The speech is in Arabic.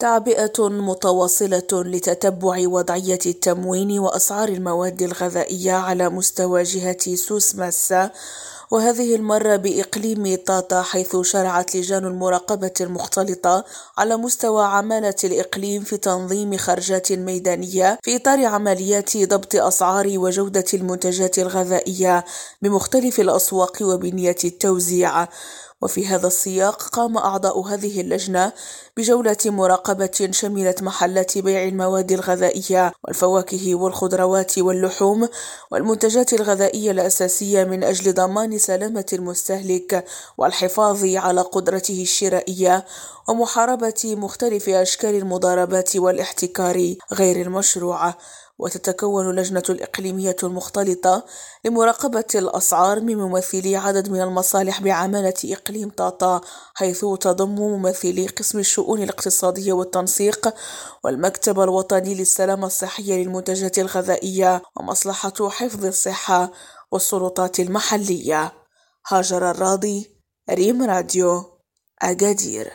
تعبئة متواصلة لتتبع وضعية التموين وأسعار المواد الغذائية على مستوى جهة سوس ماسا وهذه المرة بإقليم طاطا حيث شرعت لجان المراقبة المختلطة على مستوى عمالة الإقليم في تنظيم خرجات ميدانية في إطار عمليات ضبط أسعار وجودة المنتجات الغذائية بمختلف الأسواق وبنية التوزيع. وفي هذا السياق قام أعضاء هذه اللجنة بجولة مراقبة شملت محلات بيع المواد الغذائية والفواكه والخضروات واللحوم والمنتجات الغذائية الأساسية من أجل ضمان سلامة المستهلك والحفاظ على قدرته الشرائية ومحاربة مختلف أشكال المضاربات والاحتكار غير المشروعة وتتكون لجنة الإقليمية المختلطة لمراقبة الأسعار من ممثلي عدد من المصالح بعمالة إقليم طاطا حيث تضم ممثلي قسم الشؤون الاقتصادية والتنسيق والمكتب الوطني للسلامة الصحية للمنتجات الغذائية ومصلحة حفظ الصحة والسلطات المحلية. هاجر الراضي ريم راديو أجادير